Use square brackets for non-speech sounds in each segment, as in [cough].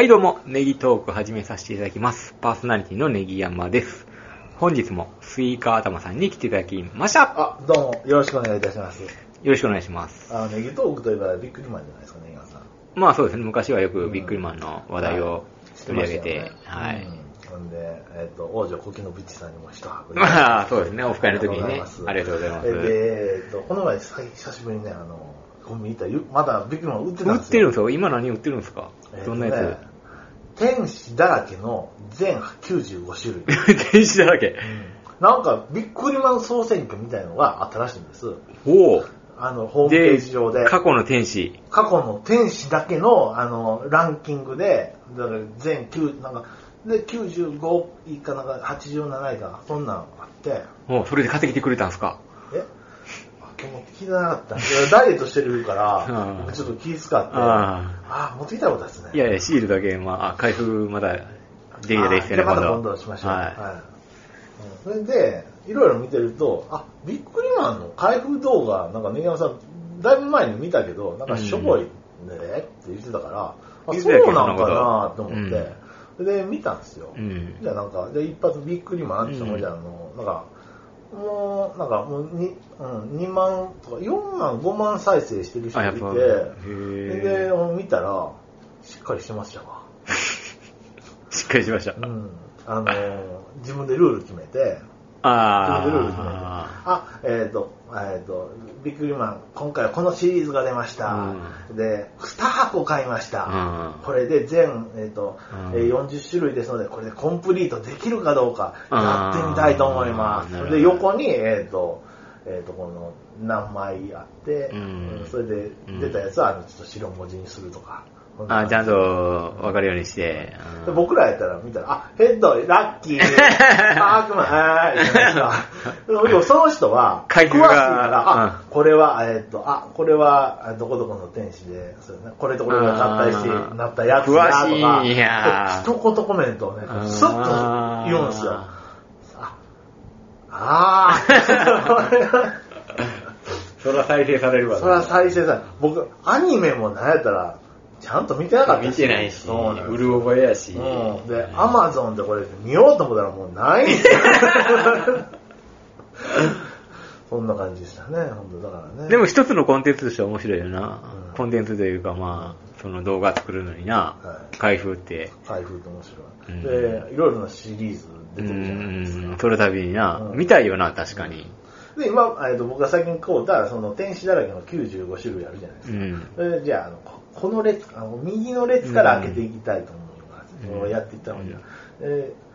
はいどうも、ネギトーク始めさせていただきます。パーソナリティのネギ山です。本日もスイカ頭さんに来ていただきました。よあ、どうも、よろしくお願いいたします。ろしくお願いします。あの、ネギトークといえばビックリマンじゃないですかね、今さん。まあそうですね、昔はよくビックリマンの話題を取り上げて、はい。うん。ほんで、えっ、と、王女コキノビッチさんにも一箱まあ [laughs] そうですね、オフ会の時にね、あありりがとうございます。で、えっ、と、この前、さ久しぶりにね、あの、コンビニ行ったら、まだビックリマン売ってたん売ですよ。ってるんですよ今何売ってるんですか？えーとどんなやね天使だらけの全95種類。つ電子だらけ。なんか、ビックリマン総選挙みたいのがあったらしいんです。おお。あの、ホームページ上で。過去の天使。過去の天使だけの、あの、ランキングで、だから全9、なんか、で、95位かなんか87位か、そんなんあって、おそれで買ってきてくれたんですか？今日持ってきてなかった。ダイエットしてるから [laughs] うん、僕ちょっと気遣って、ああ持ってきたことですね。いやいや、シールだけ、まあ、あ開封まだできたらいいですよね、あじゃあまた度今度しましょう。はい。うん。それで、いろいろ見てると、あ、ビックリマンの。開封動画、なんかネギ山さん、だいぶ前に見たけど、なんかしょぼいねって言ってたから、あ、そうなんかなと思って、それで見たんですよ。うん。じゃあなんか、で、一発ビックリマンって言ったら、うんじゃああの、なんか、もう、なんかもうに、うん、2万とか、4万、5万再生してる人いて、で、ー見たら、しっかりしてましたわ。[laughs] しっかりしました。うん。あのー自分でルール決めて、あ自分でルール決めて、ああ、えっ、と、えっ、と、ビックリマン、今回はこのシリーズが出ました。で、2箱買いました。うんこれで全、えっ、と、うんえー40種類ですので、これでコンプリートできるかどうか、うんやってみたいと思います。で、横に、えっ、と、えっ、と、この、何枚あって、うんそれで出たやつは、あの、ちょっと白文字にするとか。あ、ちゃんと分かるようにして。で僕らやったら見たら、あ、ヘッド、ラッキー、[laughs] あー、悪魔、あー、でもその人は、詳しいから、あ、これは、えーっと、あ、これは、あどこどこの天使で、そうね、これとこれが合体してなったやつだとか、詳しいや。ー一言コメントをねスッと言うんですよ。あ、あー、[laughs] それは再生されるわ。それは再生さ、僕、アニメもなんやったら、ちゃんと見てなかった見てないし、そうなんですうる覚えやし。うん。で、アマゾンでこれ見ようと思ったらもうないんですよ。[laughs] そんな感じでしたね、本当だからね。でも一つのコンテンツとしては面白いよな。うんコンテンツというかまあ、その動画作るのにな、はい開封って。開封って面白い。うんで、いろいろなシリーズう出てるじゃないですか。ん、その度にな、うん見たいよな、確かに。で、今、えっと僕が最近買うた、その天使だらけの95種類あるじゃないですか。うん。それでじゃああの、ここの列、あの右の列から開けていきたいと思います。うんやっていったのに、えー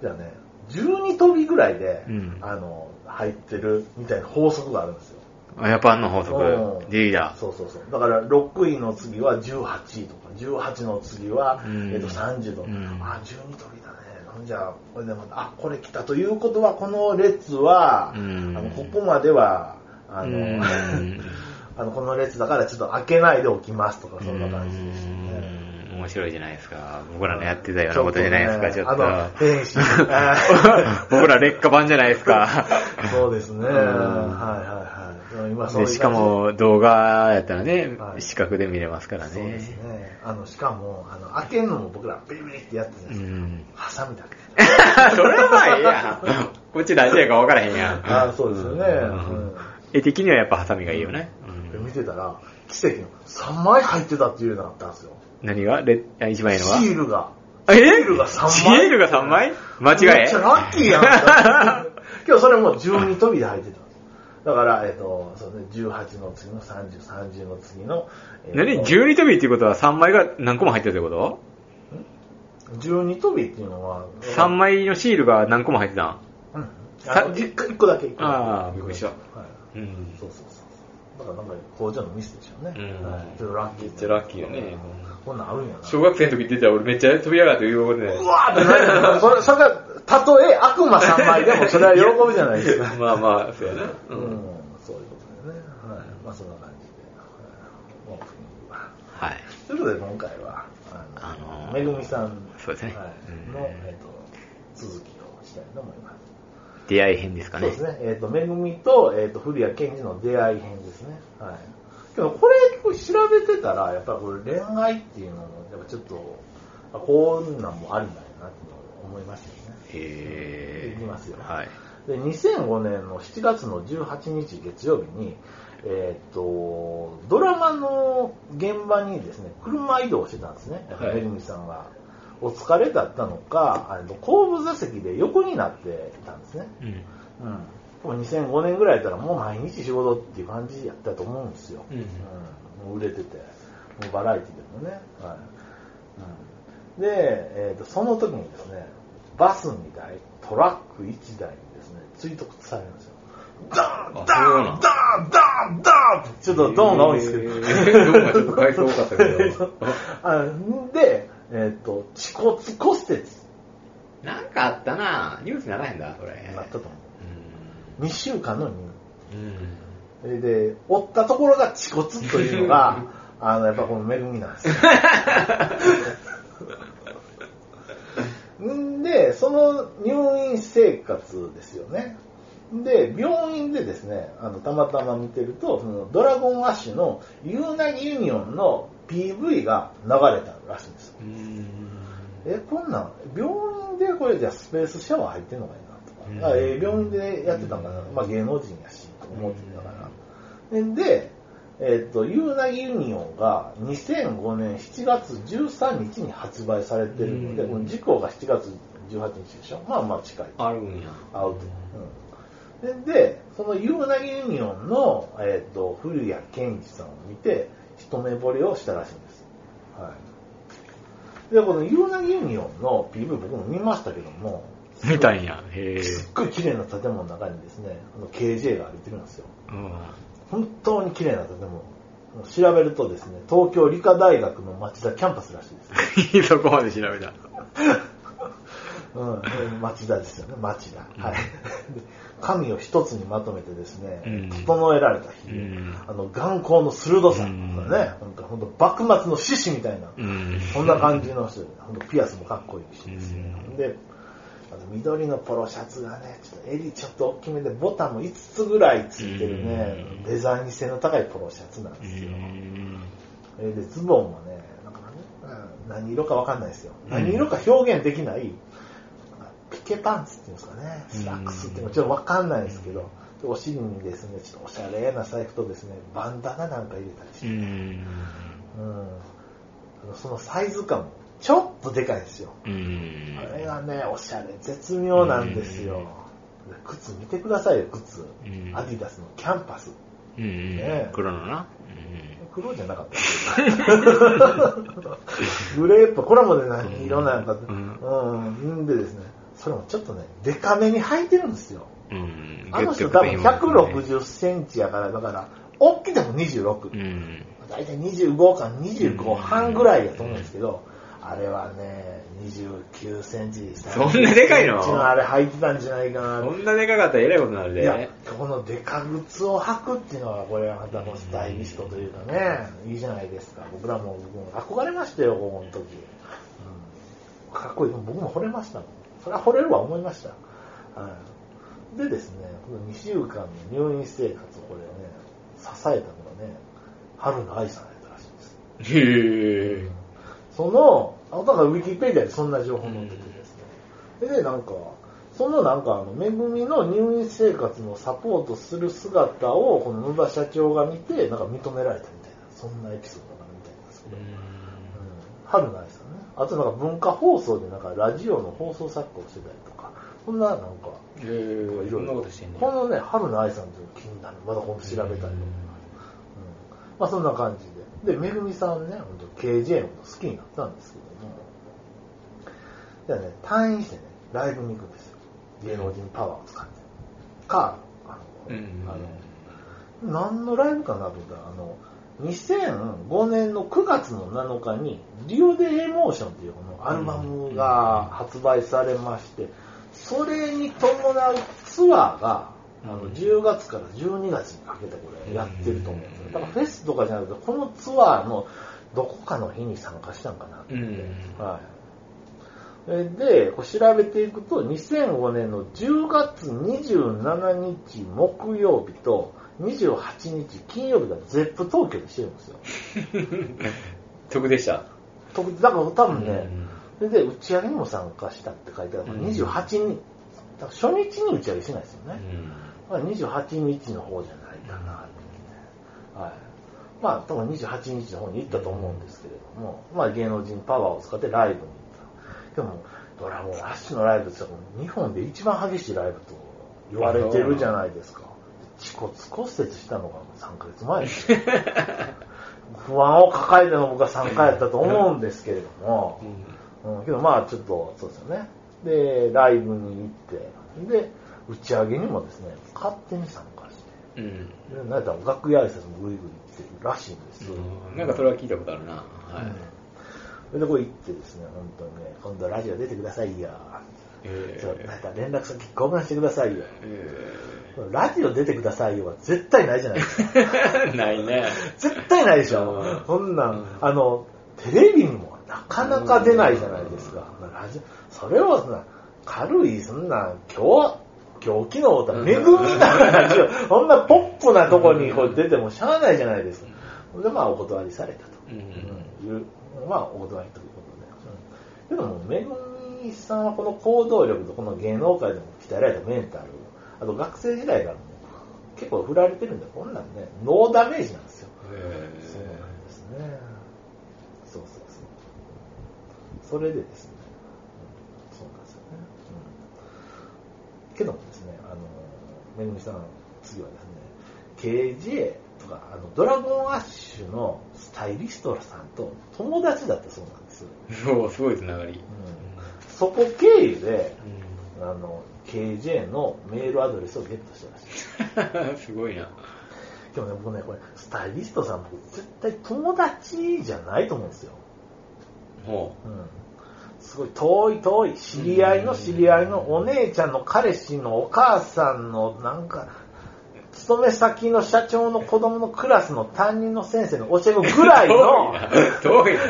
じゃあね、12飛びぐらいで、うんあの、入ってるみたいな法則があるんですよ。あジャパンの法則う、んリーダー。そうそうそう。だから6位の次は18位とか、18の次は、うんえっと30とか、うんあ、12飛びだね。じゃあ、これでまた、あ、これ来たということは、この列は、うんあのここまでは、あの、うん [laughs] あのこの列だからちょっと開けないでおきますとか、そんな感じですね。うん面白いじゃないですか。僕らのやってたようなことじゃないですか、ちょっと。あの、天使。[laughs] 僕ら劣化版じゃないですか。[laughs] そうですね。はいはいでしかも動画やったらねは、い視覚で見れますからそうですね。ね。あの、しかも、あの、開けるのも僕らビリビリってやってるんですよ。うん。ハサミだけ。[laughs] それはまあええやん。こっち大事やか分からへんやん。あそうですよね。うん絵的にはやっぱハサミがいいよね。でうん見てたら、奇跡の3枚入ってたっていうのがあったんですよ。何が？レあ一番いいのはシールが。え？シールが3枚。シールが3枚？間違めえっちゃラッキーやん。[laughs] 今日それも12飛びで入ってた。だから、えっ、と、そうね、18の次の30、30の次の、えーと何 ?12 飛びっていうことは3枚が何個も入ってるってこと？12飛びっていうのは、?3 枚のシールが何個も入ってたん？うん。さあの一個一個だけ。あーびっくりしたはい。うん。そうそうそう。だからなんか工場のミスでしょうね。うんはい。ちょっとラッキー。めっちゃラッキーよねこんなんあるんやな。小学生の時出たら俺めっちゃ飛び上がって言うことで。うわーってなるよ [laughs] それ、それが、たとえ悪魔3枚でもそれは喜ぶじゃないですか。[laughs] まあまあ、そうやな。うん、そういうことでね。はい。まあそんな感じで。はい。ということで今回は、あの、あのーめぐみさん、そうですねはいうんの、えっ、と、続きをしたいと思います。出会い編ですかね。そうですね。えっ、と、めぐみと、えっ、と、古谷健二の出会い編ですね。はい。けどこれ調べてたら、やっぱりこれ恋愛っていうのも、やっぱちょっと、あこんなんもあるんだよなって思いましたよね。へいきますよはい。で、2005年の7月の18日月曜日に、えーっと、ドラマの現場にですね、車移動してたんですね。はいめぐみさんが。お疲れだったのか、あの後部座席で横になってたんですね。うん。うん。もう2005年ぐらいやったらもう毎日仕事っていう感じやったと思うんですよ。うんもう売れてて、もうバラエティでもね。はい。うん、で、えーと、その時にですね、バス2台、トラック1台にですね、追突されるんですよ。ダーンダンんダーンダーンダーンってちょっとドーンが多いんですけど。えードーンがちょっと回数多か？ったけど。あで、えっ、と、恥骨骨折なんかあったなニュースにならへんだ、それ。になったと思うう。2週間の入院。ん。それで、折ったところが恥骨というのが、[laughs] あの、やっぱこの恵みなんですよ。[laughs] んで、その入院生活ですよね。で、病院でですね、あの、たまたま見てると、そのドラゴンアッシュのユーナギユニオンの PV が流れたらしいんですよ。うん。え、こんなん、病院でこれじゃあスペースシャワー入ってんのかいなとか、えー病院でやってたんかな、まあ芸能人やし、と思ってたから。で、えっ、と、ユーナギユニオンが2005年7月13日に発売されてるので、うんこの事故が7月18日でしょ？まあまあ近い。あるんや。アウト。うん、でで、そのユーナギユニオンの、えっと降谷建志さんを見て、一目惚れをしたらしいんです。はい。で、このユーナギユニオンの PV 僕も見ましたけども、みたいんや。へえ。すっごい綺麗な建物の中にですね、あの KJ が歩いてるんですよ。うん。本当に綺麗な建物。調べるとですね、東京理科大学の町田キャンパスらしいです。[laughs] そこまで調べた。うん、町田ですよね、町田。うんはい。で髪を一つにまとめてですね、うん整えられた日、うんあの、眼光の鋭さ、うんね、本当本当幕末の志士みたいな、うん。そんな感じの人で、本当ピアスもかっこいいしですようんで、あの緑のポロシャツがね、ちょっと襟ちょっと大きめで、ボタンも5つぐらいついてるね、うんデザイン性の高いポロシャツなんうですよ。で、ズボンもね、なんか何色かわかんないですよ。うん何色か表現できない、ピケパンツっていうんですかね、スラックスっていうのちょっとわかんないですけど、でお尻にですね、ちょっとおしゃれな財布とですね、バンダナなんか入れたりして、うん。そのサイズ感もちょっとでかいんですよ。うん。あれがね、おしゃれ、絶妙なんですよ。で靴見てくださいよ、靴。うんアディダスのキャンパス。うん。ね黒のな。黒じゃなかった。グレープ、これもね、何色なんか、ううんん、んでですね、それもちょっとね、デカめに履いてるんですよ。うん。あの人多分160センチやから、だから、大きくても26。うん。大体25か25半ぐらいやと思うんですけど、あれはね、29センチ、そんなでかいの？30センチのあれ履いてたんじゃないかな。そんなでかかったらえらいことになるいやで。、このデカ靴を履くっていうのは、これはまたもうスタイリストというかね、いいじゃないですか。僕らも僕も憧れましたよ、高校の時。うん、かっこいい。僕も惚れましたもん。それは惚れるわ思いました。はい、でですね、この2週間の入院生活をこれね、支えたのがね、春の愛さんやったらしいんです。へえ。その、あだからウィキペディアでそんな情報載っててですね。で、なんか、そのなんかあの、めぐみの入院生活のサポートする姿を、この野田社長が見て、なんか認められたみたいな、そんなエピソードがあるみたいなんですけど、うん、春の愛さんね。あとなんか文化放送でなんかラジオの放送作家をしてたりとか、そんななんか、へえ。いろんなことしてんね。このね、春の愛さんという気になる。まだ今度調べたりとか。うんまあそんな感じで。で、めぐみさんね、本当 KJ のこと好きになったんですけども、じゃあね、退院してね、ライブに行くんですよ。芸能人パワーを使って。か、あの、うんあの何のライブかなと思ったら、あの、2005年の9月の7日に、リオデエモーションというこのアルバムが発売されまして、それに伴うツアーが、あの10月から12月にかけてこれやってると思うんですよ。だからフェスとかじゃなくて、このツアーのどこかの日に参加したんかなって。うん。はい。えで、こう調べていくと、2005年の10月27日木曜日と、28日金曜日だと ZEP 東京でしてるんですよ。[laughs] 得でした？特だから多分ね、うんそれで打ち上げにも参加したって書いてあるから、うん28日、だから初日に打ち上げしないですよね。うんまあ、28日の方じゃないかなってね。はい。まあ、多分28日の方に行ったと思うんですけれども、まあ、芸能人パワーを使ってライブに行った。でも、ドラゴンアッシュのライブって日本で一番激しいライブと言われてるじゃないですか。恥骨骨折したのが3ヶ月前ですよ不安を抱えての僕は3回やったと思うんですけれども、うん、けどまあちょっとそうですよね。で、ライブに行って、で、打ち上げにもですね、勝手に参加して、うん。でなんやったら楽屋挨拶もグイグイ行ってるらしいんですよ。うんなんかそれは聞いたことあるな。はい。うんで、こう行ってですね、本当にね、今度ラジオ出てくださいよ。えちょなんやったら連絡先交換してくださいよ。えラジオ出てくださいよは絶対ないじゃないですか。ー [laughs] ないね。絶対ないでしうょん。そんなん、あの、テレビにもなかなか出ないじゃないですか。ラジオそれをそんな、軽い、そんな、今日、今日昨日だ、恵みなラジオ、[laughs] そんなポップなとこにこう出てもしゃあないじゃないですか。で、まあ、お断りされたと。うんうんいうまあ、お断りということで。うん、けども、めぐみさんはこの行動力とこの芸能界でも鍛えられたメンタル、あと学生時代からも結構振られてるんで、こんなんね、ノーダメージなんですよ。えそうなんですね。そうそうそう。それでですね、うんそうなんですよね。うん、けどもですね、あの、めぐみさん、次はですね、KJ とか、あの、ドラゴンアッシュのスタイリストさんと友達だったそうなんです。そう、すごいつながり。うん、そこ経由で、あの、KJ のメールアドレスをゲットしたらしい。[laughs] すごいな。でもね、僕ね、これ、スタイリストさん、僕、絶対友達じゃないと思うんですよ。ほうん。すごい遠い遠い、知り合いの知り合いのお姉ちゃんの彼氏のお母さんの、なんか、勤め先の社長の子供のクラスの担任の先生の教え子ぐらう。いの、[laughs] 遠いな。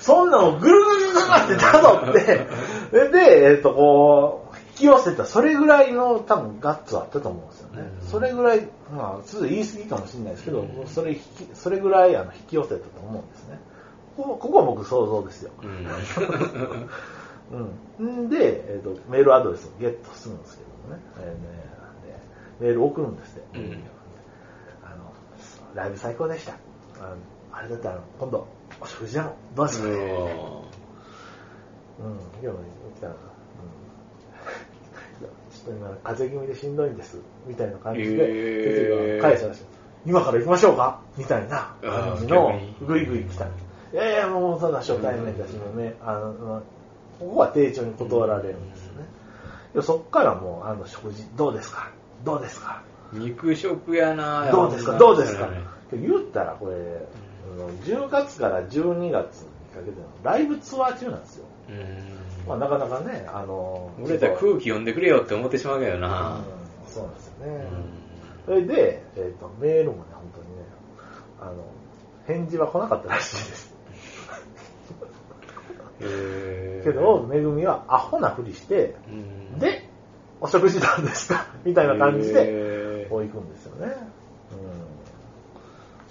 そんなのぐるぐるぐるぐるってたどって、[laughs] で、えっ、と、こう、引き寄せた、それぐらいの多分ガッツはあったと思うんですよね。うんそれぐらい、まあ、ちょっと言い過ぎかもしれないですけど、うんそれ引き、それぐらいあの引き寄せたと思うんですね。ここは僕想像ですよ。うん。[laughs] で、えっ、と、メールアドレスをゲットするんですけどもね。えーねでメール送るんですって。うんあの、ライブ最高でした。あのあれだったら、今度、お食事でも、どうですかね。うん、でも、来たら、うん。ちょっと今、風邪気味でしんどいんです。みたいな感じで、返したらしい。今から行きましょうかみたいな感じのあー逆に、ぐいぐい来た。いやいや、もう、ただ初対面だし、もうね、あの、まあここは丁重に断られるんですよね。でそっからもう、あの、食事、どうですか？どうですか？肉食やなどうですか？どうですか？言ったらこれ、あの10月から12月にかけてのライブツアー中なんですよ。うん。まあ、なかなかね、あの、俺たら空気読んでくれよって思ってしまうけどな。うんそうなんですようね。ん。それで、えっ、と、メールもね、本当にね、あの、返事は来なかったらしいです。へーけど、めぐみはアホなふりして、うんで、お食事なんですか？みたいな感じで、こう行くんですよね。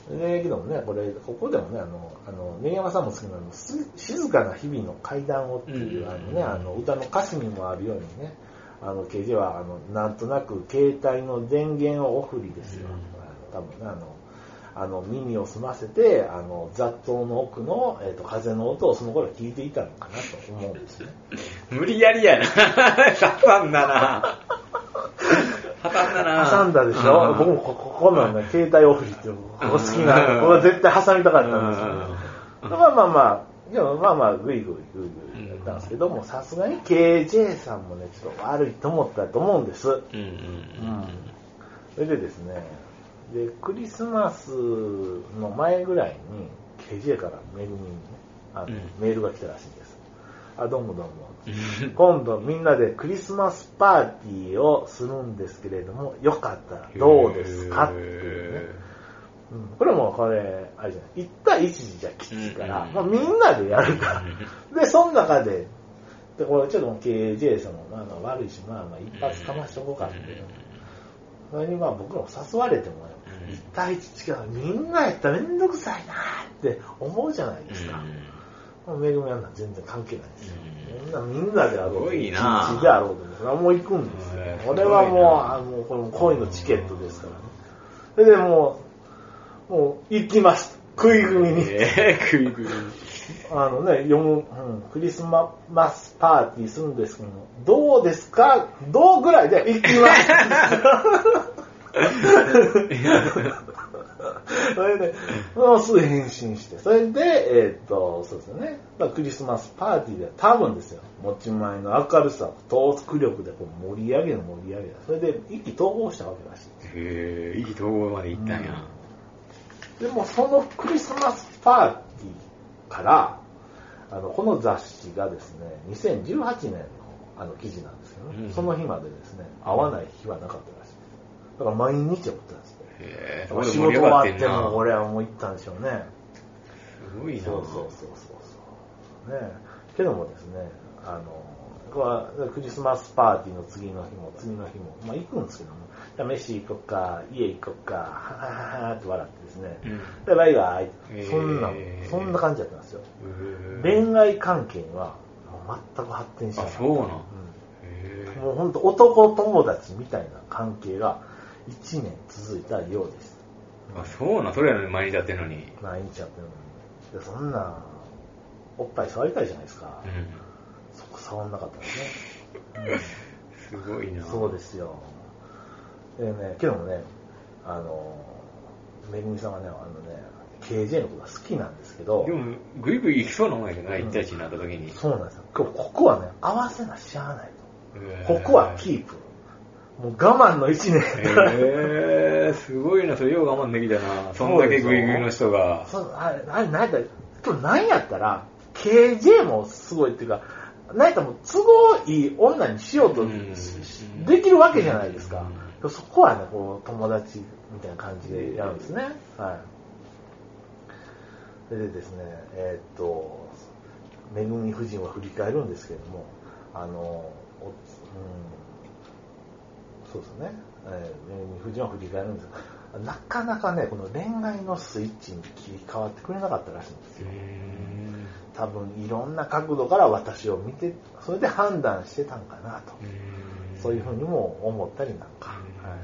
うん。で、けどもね、これ、ここでもね、あの、あの、根山さんも好きなの、す静かな日々の階段をっていう、うんあのね、あの、歌の歌詞にもあるようにね、あの、刑事は、あの、なんとなく携帯の電源をオフリですよ。うん多分ね、あの、あの、耳を澄ませて、あの、雑踏の奥の、えっ、と、風の音をその頃聞いていたのかなと思うんですね。[laughs] 無理やりやな。[laughs] 挟んだな。挟んだな。挟んだでしょ、うん。僕もこここなんだ、携帯オフリっていう、ここ好きな、ここは絶対挟みたかったんですよ、ね。まあまあまあ、でもまあまあ、ぐいぐいぐいぐいやったんですけども、さすがに KJ さんもね、ちょっと悪いと思ったと思うんです。うん。うん。それでですね、で、クリスマスの前ぐらいに、KJ からめぐみにね、あのうん。メールが来たらしいんです。あ、どうもどうも。うん。今度みんなでクリスマスパーティーをするんですけれども、よかったらどうですかっていうね。うんこれもこれ、あれじゃない、1対1じゃきついから、うんまあ、みんなでやるから。[laughs] で、その中で、で、これちょっと KJ さんもまあまあ悪いし、まあまあ一発かましとこうかっていう。それにまあ僕らも誘われても、1対1付き合うみんなやったらめんどくさいなって思うじゃないですか。めぐみは全然関係ないですよ。みんなみんなであろうと、一日であろうと、それはもう行くんですよ俺はもう、あもうこの恋のチケットですからね。それでもう、もう行きました。食い組みに。えー、食い食い。あのね、読む、うん、クリスマスパーティーするんですけども、どうですか？どうぐらい？で行きます。[laughs] [laughs] それで、もうすぐ返信して、それで、えーっと、そうですよね。まあクリスマスパーティーで多分ですよ、持ち前の明るさ、トーク力でこう盛り上げる盛り上げる。それで一気統合したわけらしい。へえ、いい統合まで行ったんや。でもそのクリスマスパーティーから、あの、この雑誌がですね、2018年のあの記事なんですけどね、うんその日までですね、会わない日はなかったらしいです。だから毎日会ってたんですよ。へえ、仕事終わがってても俺はもう行ったんでしょうね。すごいな。そうそうそうそう。ねけどもですね、あの、これはクリスマスパーティーの次の日も次の日も、まあ行くんですけども、じゃあ飯行こっか、家行こっか、ははははって笑ってですね、うんで、バイバイそんな、そんな感じだったんですよ。へー恋愛関係にはもう全く発展しなあ、かった。そうなん。うへんもう本当男友達みたいな関係が1年続いたようです。え。あ、そうなん。それやのに毎日やってんのに。毎日やってるのに。でそんな、おっぱい触りたいじゃないですか。うそこ触んなかったですね。[laughs] ん。すごいな。そうですよ。でね、けどもね、あの、めぐみさんはね、あのね、KJ のことが好きなんですけどで、も、ぐいぐい行きそうなもんやけどな、1対1になった時に。そうなんですよ。今日ここはね、合わせなしゃあないへと。ここはキープ。もう我慢の1年。へえ、すごいな、それよう我慢できたな。そんだけグイグイの人が。そうあれ、あれ、なんやったら、今日なんやったら、KJ もすごいっていうか、なんやったらもう都合いい女にしようとうんできるわけじゃないですかう。そこはね、こう、友達みたいな感じでやるんですね。はい。でですね、えーっと、めぐみ夫人は振り返るんですけれども、あの、おうん、そうですね、えーめぐみ夫人は振り返るんですがなかなかね、この恋愛のスイッチに切り替わってくれなかったらしいんですうよ。ん多分いろんな角度から私を見て、それで判断してたんかなと。そういうふうにも思ったりなんか。うんはい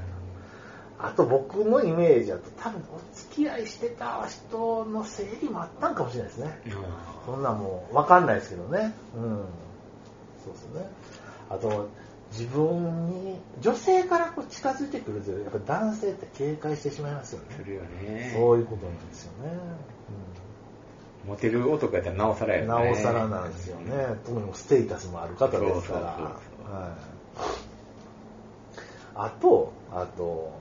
あと僕のイメージだと多分お付き合いしてた人の整理もあったんかもしれないですね。そんなんもう分かんないですけどね。うん。そうですね。あと、自分に、女性からこう近づいてくると、やっぱ男性って警戒してしまいますよね。するよね。そういうことなんですよね。モテる男やったらなおさらうん、やよね。なおさらなんですよね。特にステータスもある方ですから。そうそうそうはい。あと、あと、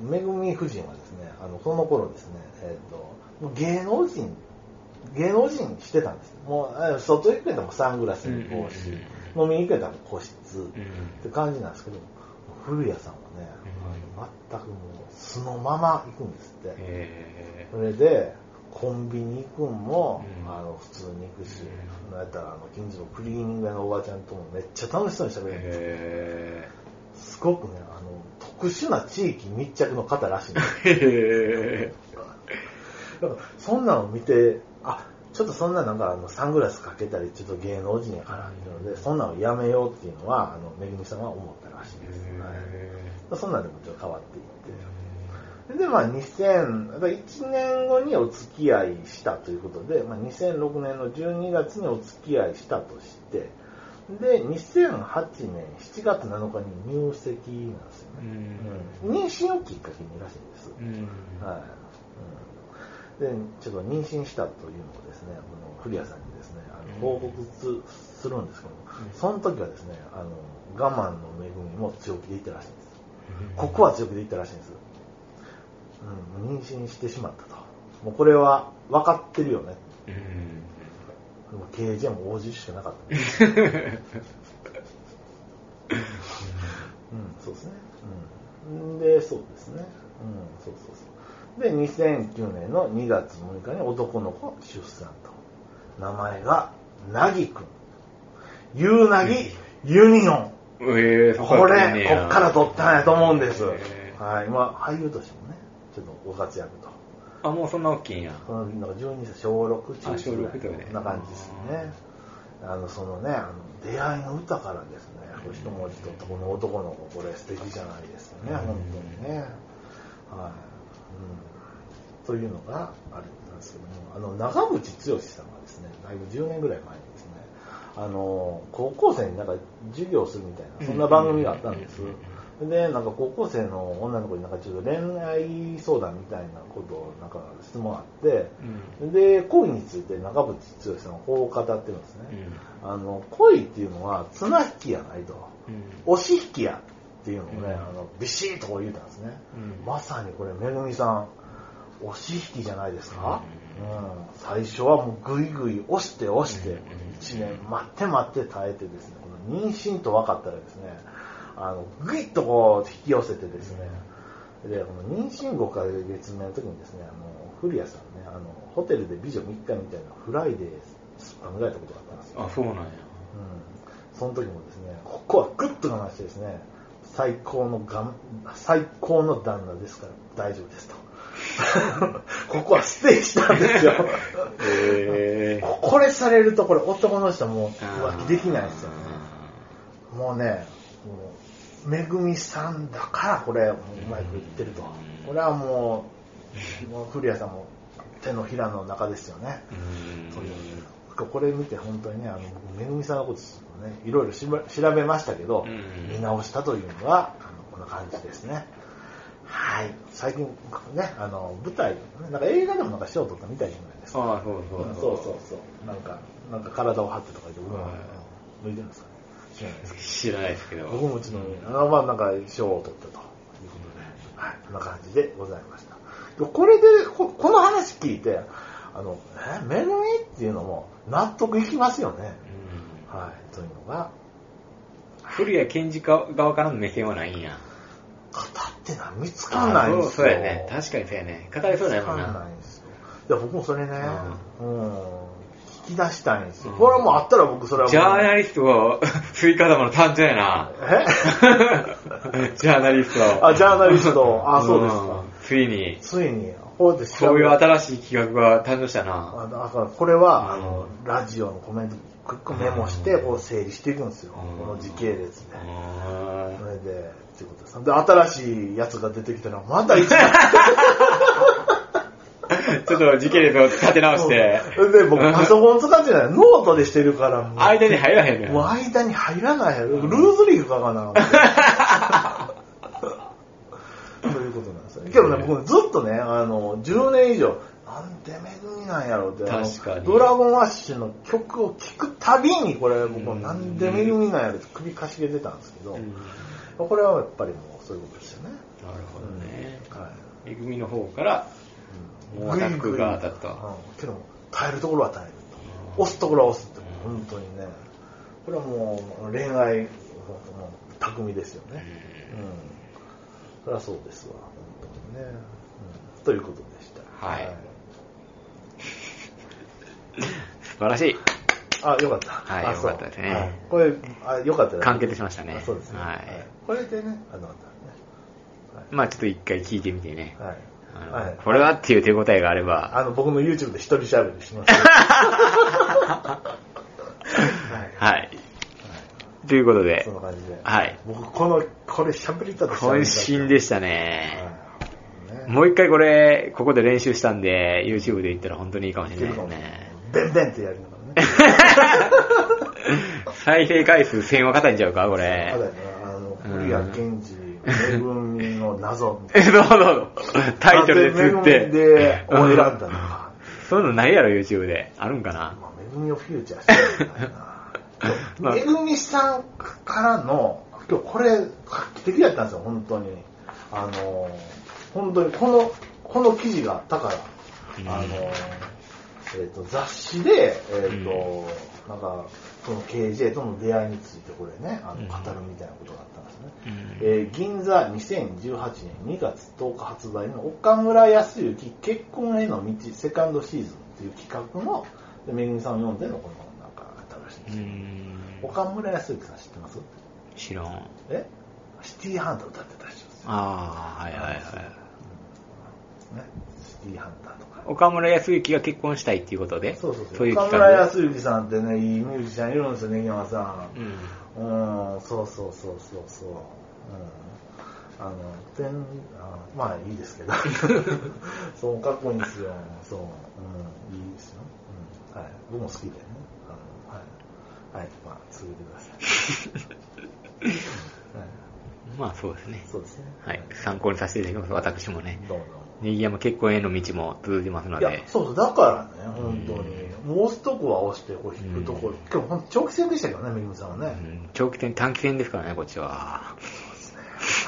めぐみ夫人はですね、あの、その頃ですね、えっ、と、芸能人、芸能人してたんです。もう、え外行くんだもサングラスに帽子、うんうん飲みに行くんだも個室、うん。って感じなんですけど、古谷さんはね、全くもう素のまま行くんですって。へそれで、コンビニ行くんも、うん。あの普通に行くし、うん。なんやったらあの近所のクリーニング屋のおばちゃんともめっちゃ楽しそうに喋ーる。んですすごくね、あの、特殊な地域密着の方らしいんです。そんなの見て、あ、ちょっとそんななんかあのサングラスかけたり、ちょっと芸能人やからっていうので、そんなのやめようっていうのは、あの、めぐみさんは思ったらしいです。はい、そんなんでもちょっと変わっていって。で、まあ、2000、だから1年後にお付き合いしたということで、まあ、2006年の12月にお付き合いしたとして、で、2008年7月7日に入籍なんですようね。んうん、妊娠をきっかけにらしいんです。うんはい。うん、で、ちょっと妊娠したというのをですね、この古谷さんにですね、あの報告すするんですけども、うんその時はですね、あの、我慢の恵みも強気で言ったらしいんです。ここは強気で言ったらしいんです。うん、妊娠してしまったと。もうこれは分かってるよね。うんもう KJ も応じるしかなかった。うん、そうですね。うん。で、そうですね。うん、そうそうそう。で、2009年の2月6日に男の子出産と。名前が、なぎくん。ゆうなぎユニオン。えー、そこれ、こっから撮ったんやと思うんです。へーはい。まあ、俳優としてもね、ちょっとご活躍と。あ、もうそんな大きいんや。そのなんか12歳、小6、中あ小六1とかでな感じですね。あの、そのね、あの出会いの歌からですね、一文字とこの男の子、これ素敵じゃないですかね、うん本当にね。はい。うん。というのがあれなんですけども、あの、長渕剛さんがですね、だいぶ10年ぐらい前にですね、あの、高校生になんか授業をするみたいな、そんな番組があったんです。で、なんか高校生の女の子になんかちょっと恋愛相談みたいなことをなんか質問あって、うん。で、恋について長渕剛さんはこう語ってるんですね。あの、恋っていうのは綱引きやないと。うん。押し引きやっていうのをね、うんあの、ビシッとこう言うたんですね。うんまさにこれ、めぐみさん、押し引きじゃないですか、ううん最初はもうぐいぐい押して押してうん、一年待って待って耐えてですね、この妊娠と分かったらですね、あの、ぐいっとこう引き寄せてですね、で、この妊娠5ヶ月目の時にですね、あの、古谷さんね、あの、ホテルで美女3日みたいなフライデースパムがれたことがあったんですよ。あ、そうなんや。うん。その時もですね、ここはグッと我慢してですね、最高のがん、最高の旦那ですから大丈夫ですと。[laughs] ここはステージなんですよ。へここれされるとこれ男の人はもう浮気できないですよね。もうね、もう、めぐみさんだからこれ、もううまくいってると。これはもう、もう古谷さんも手のひらの中ですよね。うん。そういうこれ見て本当にね、あの、僕めぐみさんのことね、いろいろ調べましたけど、うん見直したというのは、あのこんな感じですね。はい。最近、ね、あの、舞台、なんか映画でもなんか賞を取ったみたいじゃないですか。ああ、そうそううんそうそうそう。なんか、なんか体を張ってとか言って、うん、はい向いてるんですかね。知らないですけど。知らないですけど。僕もうちの、あまあなんか賞を取ったということで、はい、こんな感じでございました。でこれでこ、この話聞いて、あの、え、めぐみっていうのも納得いきますよね。うんはい、というのが、古谷健二側からの目線はないんや。語ってな、見つかんないんですよ。あそうやね。確かにそうやね。語りそうだよもん見つかんなな。いんですよ。いや、僕もそれね、うん、聞き出したいんですよ。これはもうあったら僕それはジャーナリスト、[laughs] スイカ玉の誕生やな。え？[laughs] ジャーナリスト。あ、ジャーナリスト。あ、そうですか。んついに、ついに、こうやって調そうべいう新しい企画が誕生したな。あだからこれは、あうんの、ラジオのコメント、クックメモして、こう整理していくんですよ。うんこの時系列で。あそれで、っていうことです。で、新しいやつが出てきたら、また一番。ー [laughs] ちょっと時系列を立て直して、で、僕、パソコン使ってない。ノートでしてるから。間に入らへんねん。もう間に入らない。ルーズリーグかかな。[laughs] ということなんですよ。けどね、僕ずっとね、あの、10年以上、なんでめぐみなんやろうって、確かにドラゴンアッシュの曲を聴くたびに、これ、僕、なんでめぐみなんやろって首かしげてたんですけど、うんこれはやっぱりもうそういうことですよね。なるほどね。はい。めぐみの方から、もうアタックが当たったうんけども、耐えるところは耐えると。押すところは押すって、うん本当にね。これはもう恋愛、巧みですよね。うん。それはそうですわ、ね。うん、ということでした。はい素晴らしい。あ、よかった。はいよかったですねはいこれ、あ、よかった完結しましたねあそうですね。はいこれでね、あの、まあちょっと一回聞いてみてね。はい。はい。これはっていう手応えがあれば、あの、僕の YouTube で一人喋りします。[laughs] はい。はい。ということでそん、な感じで。はい。僕、この、これ喋りたと渾身でしたね。もう一回これ、ここで練習したんで、YouTube で言ったら本当にいいかもしれないですね。ベンベンってやりながらね。[laughs] 再生回数1000は硬いんちゃうか、こあれだ。よね、あの、うん古谷健二、めぐみの謎みたいえ、な。[laughs] どうぞどうぞ。タイトルで釣って。で、を選んだうんのか。そういうのないやろ、YouTube で。あるんかな？まあ、めぐみをフューチャーしてるみたいまあな。めぐみさんからの、今日これ、画期的だったんですよ、本当に。あの、本当に、この、この記事があったから、うんあの、えっ、と、雑誌で、えっ、と、なんか、その KJ との出会いについてこれね、あのうん語るみたいなことがあったんですね。うんえー銀座2018年2月10日発売の岡村康之結婚への道セカンドシーズンっていう企画のでめぐみさんを読んでのこのなんかあったらしいんですよ。うん。岡村康之さん知ってます？知らん。え？シティハンター歌ってた人ですよ。ああ、はいはいはい。ね。シティハンターとか。岡村康之が結婚したいっていうことで、そうそうそう。そういう岡。村康之さんってね、いいミュージシャンいるんですよね、根山さうん。ん。うん、そうそうそうそうそう。うん。あの、全、あまあいいですけど。[laughs] そう、かっこいいんですよ。そう。うん、いいですよ。うん。はい。僕も好きでね。あの、はい。はい。まあ、続けてください。[laughs] はい。まあそうですね。そうですね。はい。参考にさせていただきます。私もね。どうぞ。ネギ山結婚への道も通じますのいやで、。そうそう、だからね、本当に。もう押すとこは押して、こう引くところ。今日、ほんと長期戦でしたけどね、めぐみさんはうね。ん長期戦、短期戦ですからね、こっちは。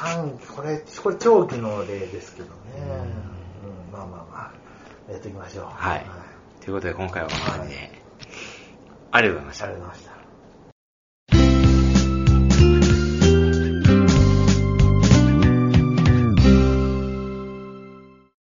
短これ、これ長期の例ですけどね。うん、まあまあまあ、やっていきましょう。はい。ということで今回はこんな感じで、ありがとうございましたありがとうございました。